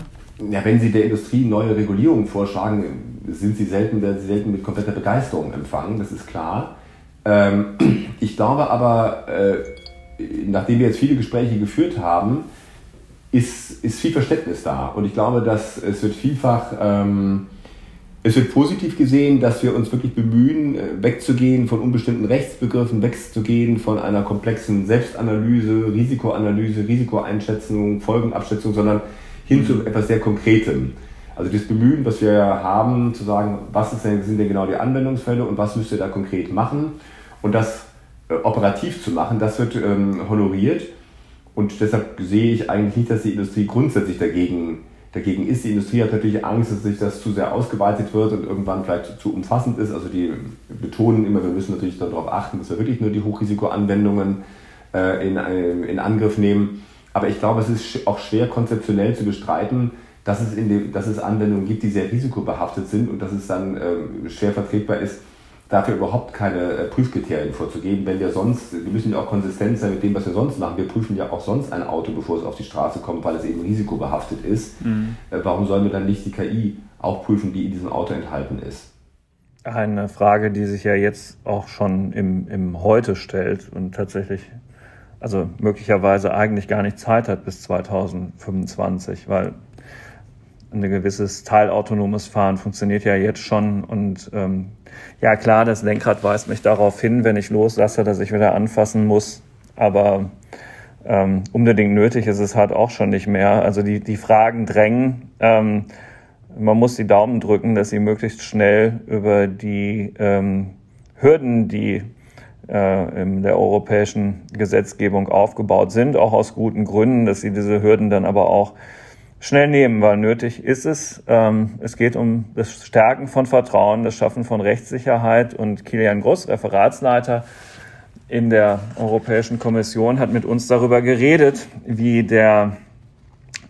Ja, wenn Sie der Industrie neue Regulierungen vorschlagen, sind Sie selten, werden Sie selten mit kompletter Begeisterung empfangen, das ist klar. Ähm, ich glaube aber, äh, nachdem wir jetzt viele Gespräche geführt haben, ist, ist viel Verständnis da. Und ich glaube, dass es wird vielfach, ähm, es wird positiv gesehen, dass wir uns wirklich bemühen, äh, wegzugehen von unbestimmten Rechtsbegriffen, wegzugehen von einer komplexen Selbstanalyse, Risikoanalyse, Risikoeinschätzung, Folgenabschätzung, sondern hin zu etwas sehr Konkretem. Also das Bemühen, was wir haben, zu sagen, was denn, sind denn genau die Anwendungsfälle und was müsst ihr da konkret machen und das äh, operativ zu machen, das wird ähm, honoriert. Und deshalb sehe ich eigentlich nicht, dass die Industrie grundsätzlich dagegen, dagegen ist. Die Industrie hat natürlich Angst, dass sich das zu sehr ausgeweitet wird und irgendwann vielleicht zu umfassend ist. Also die betonen immer, wir müssen natürlich darauf achten, dass wir wirklich nur die Hochrisikoanwendungen äh, in, in Angriff nehmen. Aber ich glaube, es ist auch schwer konzeptionell zu bestreiten, dass es, in dem, dass es Anwendungen gibt, die sehr risikobehaftet sind und dass es dann ähm, schwer vertretbar ist, dafür überhaupt keine äh, Prüfkriterien vorzugeben, wenn wir sonst, wir müssen ja auch konsistent sein mit dem, was wir sonst machen. Wir prüfen ja auch sonst ein Auto, bevor es auf die Straße kommt, weil es eben risikobehaftet ist. Mhm. Äh, warum sollen wir dann nicht die KI auch prüfen, die in diesem Auto enthalten ist? Eine Frage, die sich ja jetzt auch schon im, im Heute stellt und tatsächlich also möglicherweise eigentlich gar nicht Zeit hat bis 2025, weil ein gewisses teilautonomes Fahren funktioniert ja jetzt schon. Und ähm, ja klar, das Lenkrad weist mich darauf hin, wenn ich loslasse, dass ich wieder anfassen muss. Aber ähm, unbedingt nötig ist es halt auch schon nicht mehr. Also die, die Fragen drängen. Ähm, man muss die Daumen drücken, dass sie möglichst schnell über die ähm, Hürden, die in der europäischen Gesetzgebung aufgebaut sind, auch aus guten Gründen, dass sie diese Hürden dann aber auch schnell nehmen, weil nötig ist es. Ähm, es geht um das Stärken von Vertrauen, das Schaffen von Rechtssicherheit und Kilian Gross, Referatsleiter in der Europäischen Kommission, hat mit uns darüber geredet, wie der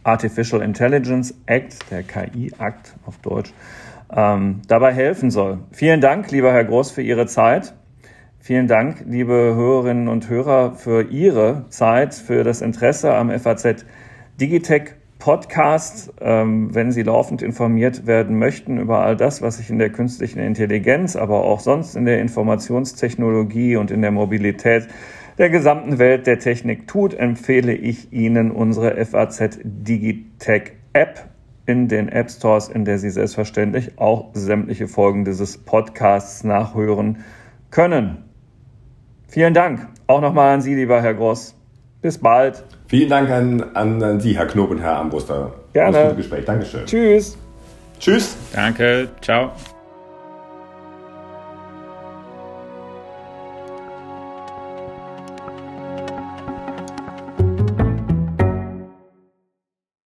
Artificial Intelligence Act, der KI-Akt auf Deutsch, ähm, dabei helfen soll. Vielen Dank, lieber Herr Groß, für Ihre Zeit. Vielen Dank, liebe Hörerinnen und Hörer, für Ihre Zeit, für das Interesse am FAZ Digitech Podcast, ähm, wenn Sie laufend informiert werden möchten über all das, was sich in der künstlichen Intelligenz, aber auch sonst in der Informationstechnologie und in der Mobilität der gesamten Welt der Technik tut, empfehle ich Ihnen unsere FAZ Digitech App in den App Stores, in der Sie selbstverständlich auch sämtliche Folgen dieses Podcasts nachhören können. Vielen Dank. Auch nochmal an Sie, lieber Herr Gross. Bis bald. Vielen Dank an, an, an Sie, Herr Knob und Herr Ambruster. Gerne. Das gute Gespräch. Dankeschön. Tschüss. Tschüss. Danke. Ciao.